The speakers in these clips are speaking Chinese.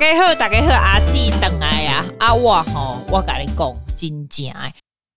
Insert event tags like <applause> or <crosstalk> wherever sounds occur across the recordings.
大家好，大家好，阿姊回来呀！啊，我吼，我甲你讲，真正诶。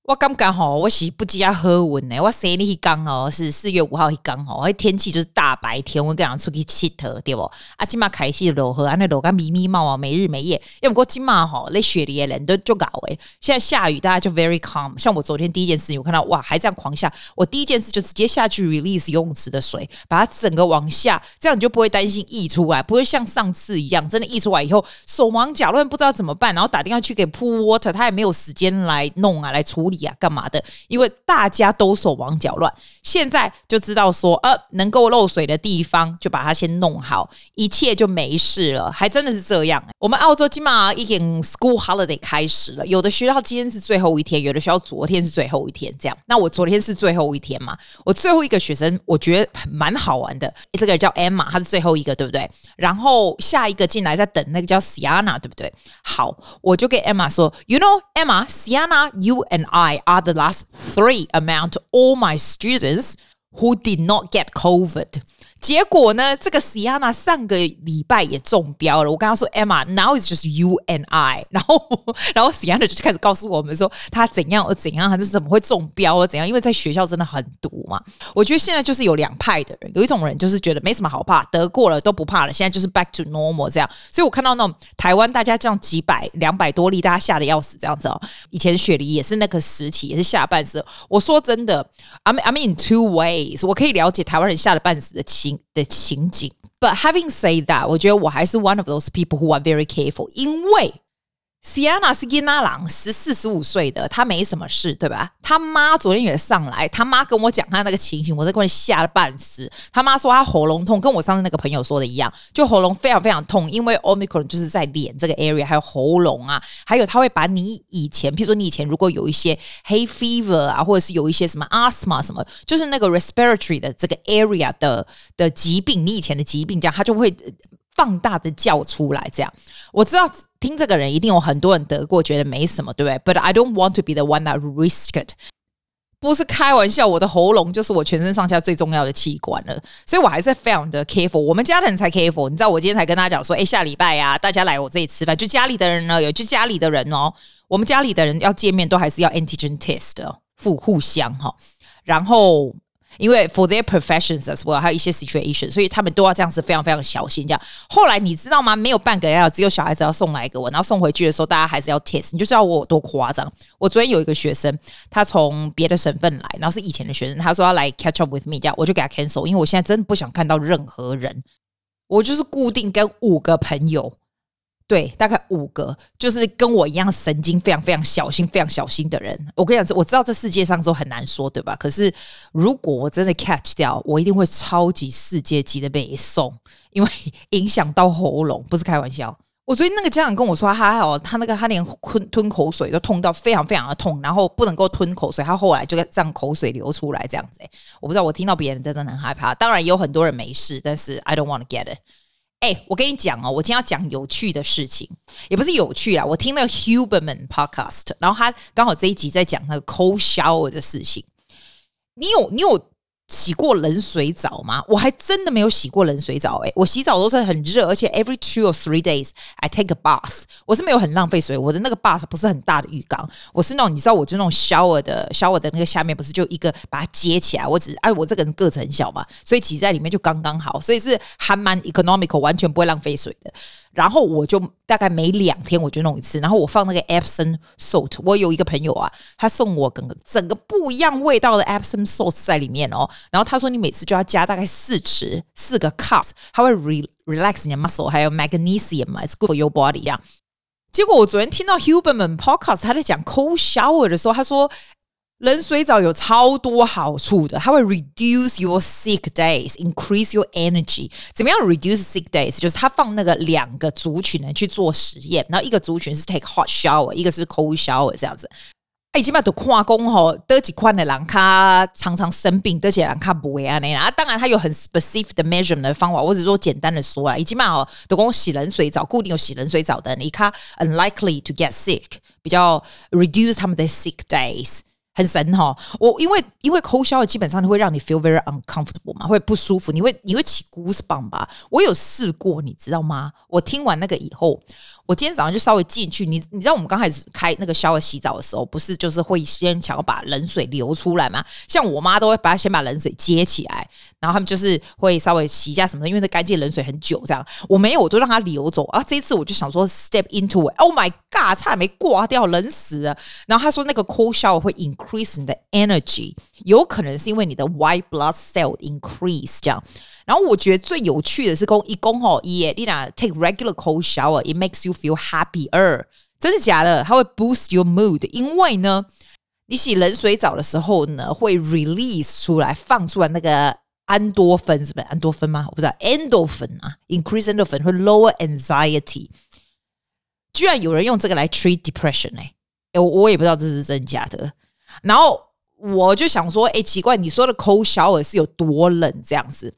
我刚刚吼，我是不加喝温呢。我生日一刚哦，是四月五号一刚好，天气就是大白天，我跟人出去佚佗，对不？啊，今嘛开始落雨，啊，那落个咪咪毛啊，没日没夜。要不过今嘛吼，那雪里的人都就搞诶。现在下雨，大家就 very calm。像我昨天第一件事情，我看到哇，还这样狂下，我第一件事就直接下去 release 游泳池的水，把它整个往下，这样你就不会担心溢出来，不会像上次一样，真的溢出来以后手忙脚乱，不知道怎么办，然后打电话去给 pool water，他也没有时间来弄啊，来处理。呀，干嘛的？因为大家都手忙脚乱，现在就知道说，呃，能够漏水的地方就把它先弄好，一切就没事了。还真的是这样。我们澳洲今嘛已经 school holiday 开始了，有的学校今天是最后一天，有的学校昨天是最后一天。这样，那我昨天是最后一天嘛？我最后一个学生，我觉得蛮好玩的。这个叫 Emma，她是最后一个，对不对？然后下一个进来在等那个叫 Siana，对不对？好，我就跟 Emma 说，You know Emma，Siana，you and I。I are the last three among all my students who did not get COVID. 结果呢？这个 Siana 上个礼拜也中标了。我跟他说，Emma，now is just you and I。<laughs> 然后，然后 Siana 就开始告诉我们说，他怎样怎样，他是怎么会中标啊？怎样？因为在学校真的很毒嘛。我觉得现在就是有两派的人，有一种人就是觉得没什么好怕，得过了都不怕了，现在就是 back to normal 这样。所以我看到那种台湾大家这样几百、两百多例，大家吓得要死这样子哦。以前雪梨也是那个时期，也是吓半死。我说真的，I'm I'm in two ways，我可以了解台湾人吓得半死的情。的情景，But having said that，我觉得我还是 one of those people who are very careful，因为。 Sienna 是囡仔郎，十四十五岁的，他没什么事，对吧？他妈昨天也上来，他妈跟我讲他那个情形，我在外面吓得半死。他妈说他喉咙痛，跟我上次那个朋友说的一样，就喉咙非常非常痛，因为 Omicron 就是在脸这个 area，还有喉咙啊，还有他会把你以前，譬如说你以前如果有一些 hay fever 啊，或者是有一些什么 asthma 什么，就是那个 respiratory 的这个 area 的的疾病，你以前的疾病这样，他就会。放大的叫出来，这样我知道听这个人一定有很多人得过，觉得没什么，对不对？But I don't want to be the one that risked。不是开玩笑，我的喉咙就是我全身上下最重要的器官了，所以我还是非常的 careful。我们家的人才 careful，你知道，我今天才跟大家讲说，哎，下礼拜呀，大家来我这里吃饭，就家里的人呢，有就家里的人哦，我们家里的人要见面都还是要 antigen test 的，互互相哈，然后。因为 for their professions as well，还有一些 situation，所以他们都要这样子非常非常小心。这样后来你知道吗？没有半个要，只有小孩子要送来给我，然后送回去的时候，大家还是要 test。你就知道我有多夸张。我昨天有一个学生，他从别的省份来，然后是以前的学生，他说要来 catch up with me，这样我就给他 cancel，因为我现在真的不想看到任何人，我就是固定跟五个朋友。对，大概五个，就是跟我一样神经非常非常小心、非常小心的人。我跟你讲，我知道这世界上都很难说，对吧？可是如果我真的 catch 掉，我一定会超级世界级的被送，因为影响到喉咙，不是开玩笑。我昨天那个家长跟我说，他哦，他那个他连吞吞口水都痛到非常非常的痛，然后不能够吞口水，他后来就让口水流出来这样子。我不知道，我听到别人真的很害怕。当然有很多人没事，但是 I don't want to get it。哎、我跟你讲哦，我今天要讲有趣的事情，也不是有趣啊。我听那个 Huberman Podcast，然后他刚好这一集在讲那个 cold shower 的事情。你有你有洗过冷水澡吗？我还真的没有洗过冷水澡。哎，我洗澡都是很热，而且 every two or three days I take a bath。我是没有很浪费水，我的那个 bath 不是很大的浴缸，我是那种你知道，我就那种 shower 的 shower 的那个下面不是就一个把它接起来，我只哎我这个人个子很小嘛，所以挤在里面就刚刚好，所以是还蛮 economical，完全不会浪费水的。然后我就大概每两天我就弄一次，然后我放那个 Epsom salt。我有一个朋友啊，他送我整个整个不一样味道的 Epsom salt 在里面哦。然后他说你每次就要加大概四匙四个 cups，它会 re relax 你的 muscle，还有 magnesium 嘛，it's good for your body 呀。结果我昨天听到 Huberman podcast 他在讲 cold shower 的时候，他说。冷水澡有超多好处的，它会 reduce your sick days，increase your energy。怎么样 reduce sick days？就是他放那个两个族群呢去做实验，然后一个族群是 take hot shower，一个是 cold shower 这样子。哎，起码都跨工吼，得几块的人他常常生病，得几人他不会啊那啊。当然，他有很 specific 的 measurement 的方法，我只是说简单的说啊。起码哦，都讲洗冷水澡，固定有洗冷水澡的，你看 unlikely to get sick，比较 reduce 他们的 sick days。很神哈！我因为因为抠消基本上会让你 feel very uncomfortable 嘛，会不舒服，你会你会起 goosebump 吧？我有试过，你知道吗？我听完那个以后。我今天早上就稍微进去，你你知道我们刚开始开那个 shower 洗澡的时候，不是就是会先想要把冷水流出来吗？像我妈都会把它先把冷水接起来，然后他们就是会稍微洗一下什么的，因为那干净冷水很久这样。我没有，我都让它流走啊。这一次我就想说 step into it，Oh my god，差点没挂掉，冷死了。然后他说那个 cold shower 会 increase 你的 energy，有可能是因为你的 white blood cell increase 这样。然后我觉得最有趣的是公一公吼耶，你俩 take regular cold shower，it makes you feel happier。真的假的？它会 boost your mood，因为呢，你洗冷水澡的时候呢，会 release 出来放出来那个安多芬，是不是安多芬吗？我不知道，endorphin 啊，increase endorphin 会 lower anxiety。居然有人用这个来 treat depression 哎，我我也不知道这是真假的。然后我就想说，哎，奇怪，你说的 cold shower 是有多冷这样子？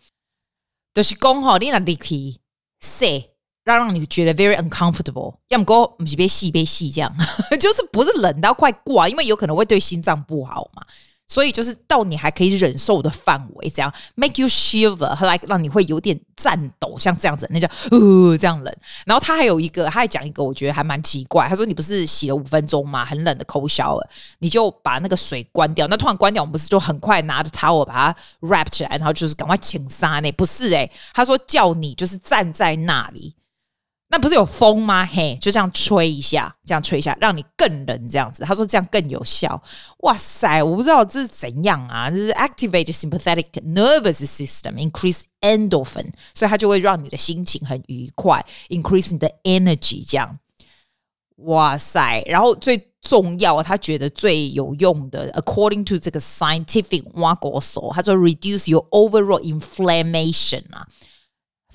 就是讲吼，你那里可以晒，让让你觉得 very uncomfortable。要么讲不是被洗被洗这样，<laughs> 就是不是冷到快挂，因为有可能会对心脏不好嘛。所以就是到你还可以忍受的范围，这样 make you shiver，like 让你会有点颤抖，像这样子，那叫呃这样冷。然后他还有一个，他还讲一个，我觉得还蛮奇怪。他说你不是洗了五分钟吗？很冷的 cold shower，你就把那个水关掉。那突然关掉，我们不是就很快拿着 towel 把它 wrap 起来，然后就是赶快请沙呢？不是诶、他说叫你就是站在那里。那不是有风吗？嘿，就这样吹一下，这样吹一下，让你更冷这样子。他说这样更有效。哇塞，我不知道这是怎样啊！这是 activate sympathetic nervous system，increase endorphin，所以它就会让你的心情很愉快，increase 你的 energy。这样，哇塞！然后最重要，他觉得最有用的，according to 这个 scientific 挖国手，他说 reduce your overall inflammation 啊。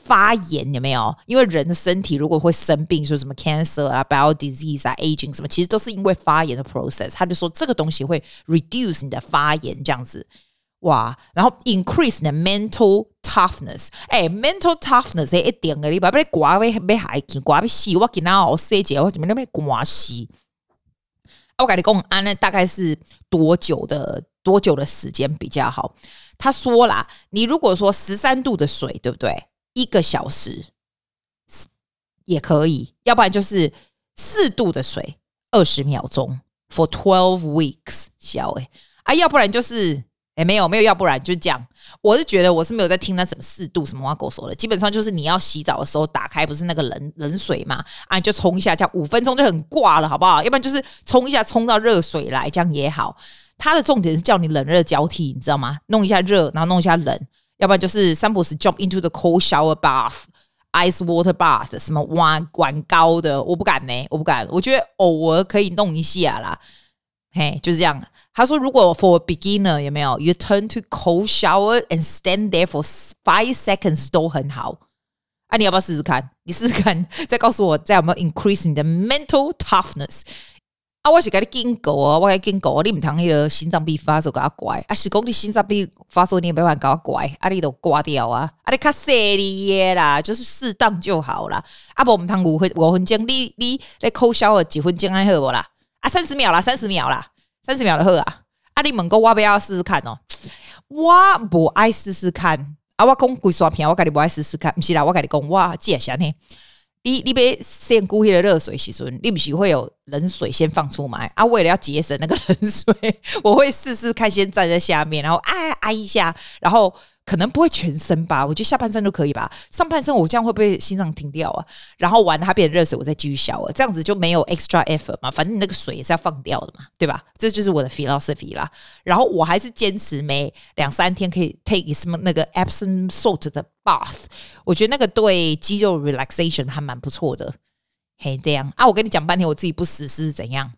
发炎有没有？因为人的身体如果会生病，说什么 cancer 啊、bowel disease 啊、aging 什么，其实都是因为发炎的 process。他就说这个东西会 reduce 你的发炎这样子，哇，然后 increase 你的 mental toughness。哎，mental toughness 一点而已，把被刮被被害去刮被洗，我给他哦，细节我怎么那么刮洗？我跟你讲，安呢大概是多久的多久的时间比较好？他说啦，你如果说十三度的水，对不对？一个小时也可以，要不然就是四度的水二十秒钟，for twelve weeks，小哎啊，要不然就是哎没有没有，要不然就这样。我是觉得我是没有在听那什么四度什么话狗说的，基本上就是你要洗澡的时候打开不是那个冷冷水嘛，啊你就冲一下，这样五分钟就很挂了，好不好？要不然就是冲一下冲到热水来，这样也好。它的重点是叫你冷热交替，你知道吗？弄一下热，然后弄一下冷。要不然就是三不五时 jump into the cold shower bath, ice water bath，什么玩玩高的，我不敢呢，我不敢。我觉得偶尔可以弄一下啦，嘿，就是这样。他说，如果 for a beginner 有没有，you turn to cold shower and stand there for five seconds 都很好。啊，你要不要试试看？你试试看，再告诉我，再有没有 increase 你的 mental toughness。 啊，我是甲你警告啊，我甲你警告啊，你唔通迄个心脏病发作给他怪啊，是讲你心脏病发作你也没办法给他怪，啊，你都挂掉啊，啊，你卡细腻啦，就是适当就好啦。啊，不，唔通五分五分钟，你你咧扣小了几分钟还好不啦？啊，三十秒啦，三十秒啦，三十秒就好啊。啊，你问过我不要试试看哦，我不爱试试看。啊，我讲鬼刷片，我跟你不爱试试看，毋是啦，我跟你讲，我记下呢。你你别先鼓起的热水洗顺，你不是会有冷水先放出来啊？为了要节省那个 <laughs> 冷水，我会试试看，先站在下面，然后哎哎一下，然后。可能不会全身吧，我觉得下半身都可以吧。上半身我这样会不会心脏停掉啊？然后完它变成热水，我再继续消啊，这样子就没有 extra effort 嘛。反正你那个水也是要放掉的嘛，对吧？这就是我的 philosophy 啦。然后我还是坚持每两三天可以 take 什么那个 Epsom salt 的 bath，我觉得那个对肌肉 relaxation 还蛮不错的。嘿，这样啊，我跟你讲半天，我自己不实施是怎样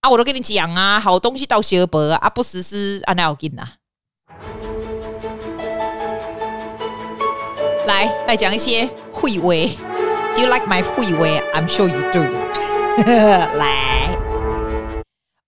啊？我都跟你讲啊，好东西到小白啊，不实施啊，那要紧啊。来来讲一些会威，Do you like my 会威？I'm sure you do。来，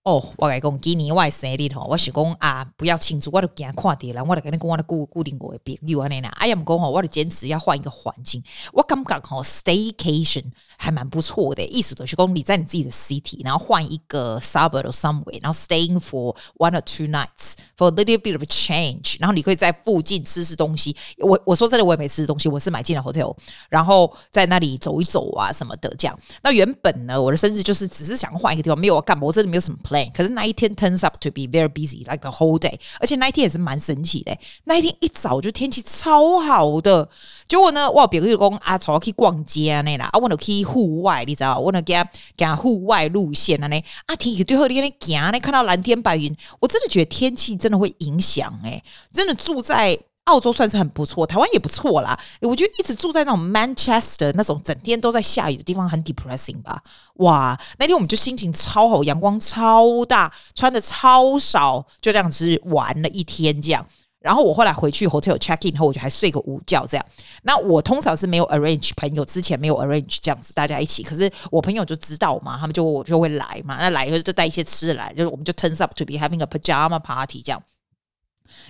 哦，我来讲，今年我生日吼，我是讲啊，不要庆祝，我都惊看到了，我就跟你讲我的固固定过的朋友安尼啦。哎呀，唔讲吼，我就坚持要换一个环境。我感觉吼，staycation 还蛮不错的，意思就是讲你在你自己的 city，然后换一个 suburb or somewhere，然后 staying for one or two nights for a little bit of a change，然后你可以在附近吃吃东西。我我说真的，我也没吃东西，我是买进了 hotel，然后在那里走一走啊什么的这样。那原本呢，我的生日就是只是想换一个地方，没有要干嘛，我真的没有什么 plan。可是那一天 turns up to be very busy like the whole day，而且那一天也是蛮神奇的。那一天一早就天气超好的，结果呢，我别个就讲啊，走去逛街啊那啦，啊，我那去户外，你知道，我那给给户外路线啊那啊，天气最后你那行，你看到蓝天白云，我真的觉得天气真的会影响诶，真的住在。澳洲算是很不错，台湾也不错啦。我觉得一直住在那种 Manchester 那种整天都在下雨的地方很 depressing 吧。哇，那天我们就心情超好，阳光超大，穿的超少，就这样子玩了一天这样。然后我后来回去 hotel check in 后，我就还睡个午觉这样。那我通常是没有 arrange 朋友之前没有 arrange 这样子大家一起，可是我朋友就知道嘛，他们就我就会来嘛，那来以后就带一些吃的来，就是我们就 turns up to be having a pajama party 这样。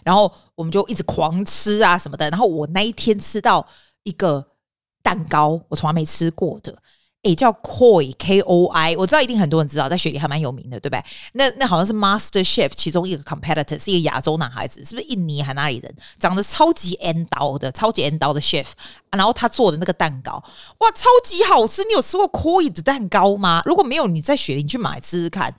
然后我们就一直狂吃啊什么的，然后我那一天吃到一个蛋糕，我从来没吃过的，诶，叫 Koi K O I，我知道一定很多人知道，在雪梨还蛮有名的，对不对？那那好像是 Master Chef 其中一个 competitor，是一个亚洲男孩子，是不是印尼还哪里人？长得超级 N 刀的，超级 N 刀的 chef，然后他做的那个蛋糕，哇，超级好吃！你有吃过 Koi 的蛋糕吗？如果没有，你在雪梨你去买吃吃看。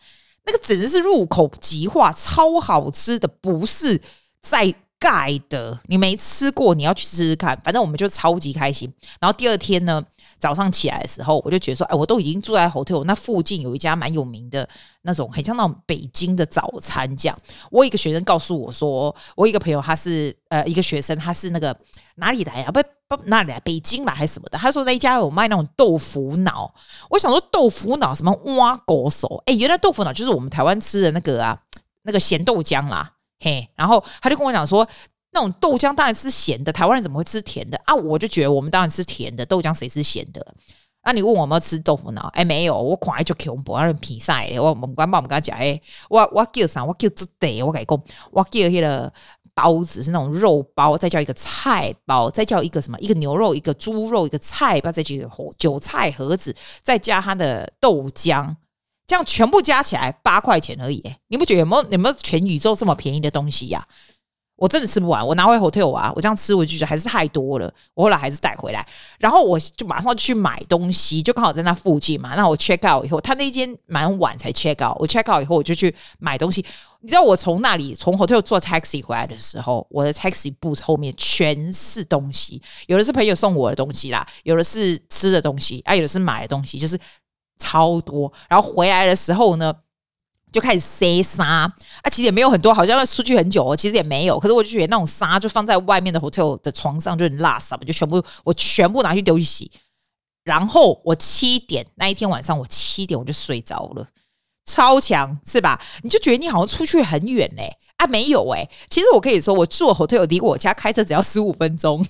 那个简直是入口即化，超好吃的，不是在盖的。你没吃过，你要去吃吃看。反正我们就超级开心。然后第二天呢，早上起来的时候，我就觉得说，哎，我都已经住在 hotel，那附近有一家蛮有名的那种，很像那种北京的早餐这样。我一个学生告诉我说，我一个朋友他是呃一个学生，他是那个哪里来啊？不。不，哪里来？北京来还是什么的？他说那一家有卖那种豆腐脑。我想说豆腐脑什么挖狗手？哎，原来豆腐脑就是我们台湾吃的那个啊，那个咸豆浆啦。嘿，然后他就跟我讲说，那种豆浆当然是咸的，台湾人怎么会吃甜的啊？我就觉得我们当然吃甜的豆浆，谁吃咸的？那、你问我有没有吃豆腐脑？哎，没有，我看就恐怖，那比赛我我们官报我们跟他讲，哎，我我叫啥？我叫这得，我跟你讲，我叫那个。包子是那种肉包，再叫一个菜包，再叫一个什么？一个牛肉，一个猪肉，一个菜包，再叫一个韭菜盒子，再加它的豆浆，这样全部加起来八块钱而已。你不觉得有没有有没有全宇宙这么便宜的东西呀、我真的吃不完，我拿回 hotel 啊，我这样吃我就觉得还是太多了，我后来还是带回来，然后我就马上就去买东西，就刚好在那附近嘛。那我 check out 以后，他那间蛮晚才 check out，我 check out 以后我就去买东西。你知道我从那里从 hotel 坐 taxi 回来的时候，我的 taxi booth 后面全是东西，有的是朋友送我的东西啦，有的是吃的东西，啊，有的是买的东西，就是超多。然后回来的时候呢，就开始塞沙啊，其实也没有很多，好像要出去很久哦，其实也没有。可是我就觉得那种沙就放在外面的 hotel 的床上就很垃圾，就全部我全部拿去丢去洗。然后我七点那一天晚上，我七点我就睡着了，超强是吧？你就觉得你好像出去很远嘞、啊？没有哎、其实我可以说我住 hotel 离我家开车只要十五分钟，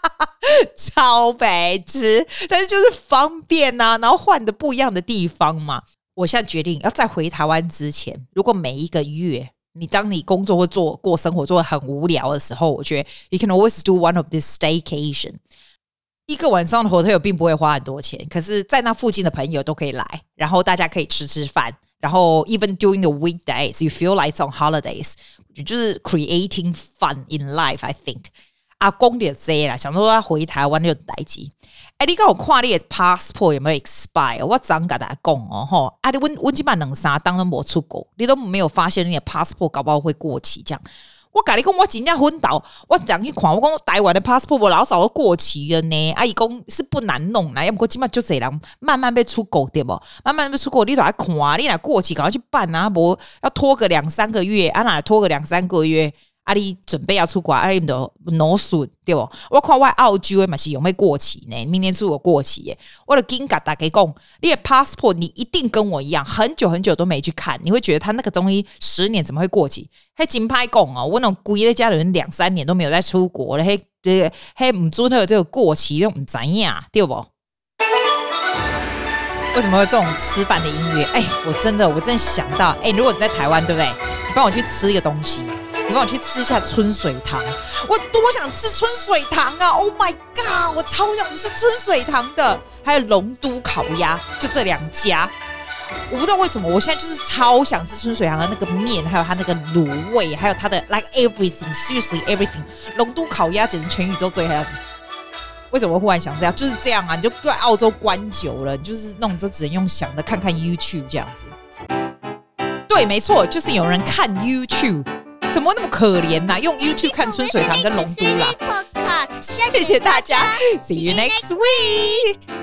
<laughs> 超白痴，但是就是方便呐、啊，然后换的不一样的地方嘛。我现在决定要在回台湾之前，如果每一个月你当你工作或做过生活做得很无聊的时候，我觉得 you can always do one of this staycation。一个晚上的 hotel 并不会花很多钱，可是在那附近的朋友都可以来，然后大家可以吃吃饭，然后 even during the weekdays you feel like on holidays，就是 creating fun in life。I think 阿公也这啦，想说要回台湾就待机。哎，你刚我看你的 passport 有没有 expire？我怎甲大家讲哦，吼，啊，你温温基本两三当然没出国，你都没有发现你的 passport 搞不好会过期？这样，我甲你讲，我今天昏倒，我讲去看，我讲台湾的 passport 我老早都过期了呢。阿姨讲是不难弄啦，要不过基本就这样，慢慢被出国对不？慢慢被出国，你都来看，你来过期赶快去办啊，不要拖个两三个月，啊哪拖个两三个月。阿里准备要出国，阿里都脑损对不？我看我澳洲的嘛是有没有过期呢？明年出国过期耶！我的金嘎打给讲，你的 passport 你一定跟我一样，很久很久都没去看，你会觉得他那个东西十年怎么会过期？还金牌讲哦，我那种贵的家人两三年都没有再出国了，嘿，这嘿唔准他有这个过期，都唔知呀，对不？为什么会这种吃饭的音乐？哎，我真的，我真的想到，哎，如果你在台湾，对不对？你帮我去吃一个东西，你帮我去吃一下春水堂，我多想吃春水堂啊！Oh my god，我超想吃春水堂的，还有龙都烤鸭，就这两家。我不知道为什么，我现在就是超想吃春水堂的那个面，还有它那个卤味，还有它的 like everything，seriously everything。龙都烤鸭简直全宇宙最好。为什么忽然想这样？就是这样啊！你就在澳洲关久了，你就是那种就只能用想的，看看 YouTube 这样子。对，没错，就是有人看 YouTube，怎么那么可怜呐、啊？用 YouTube 看春水堂跟龙都啦。谢谢大家，See you next week。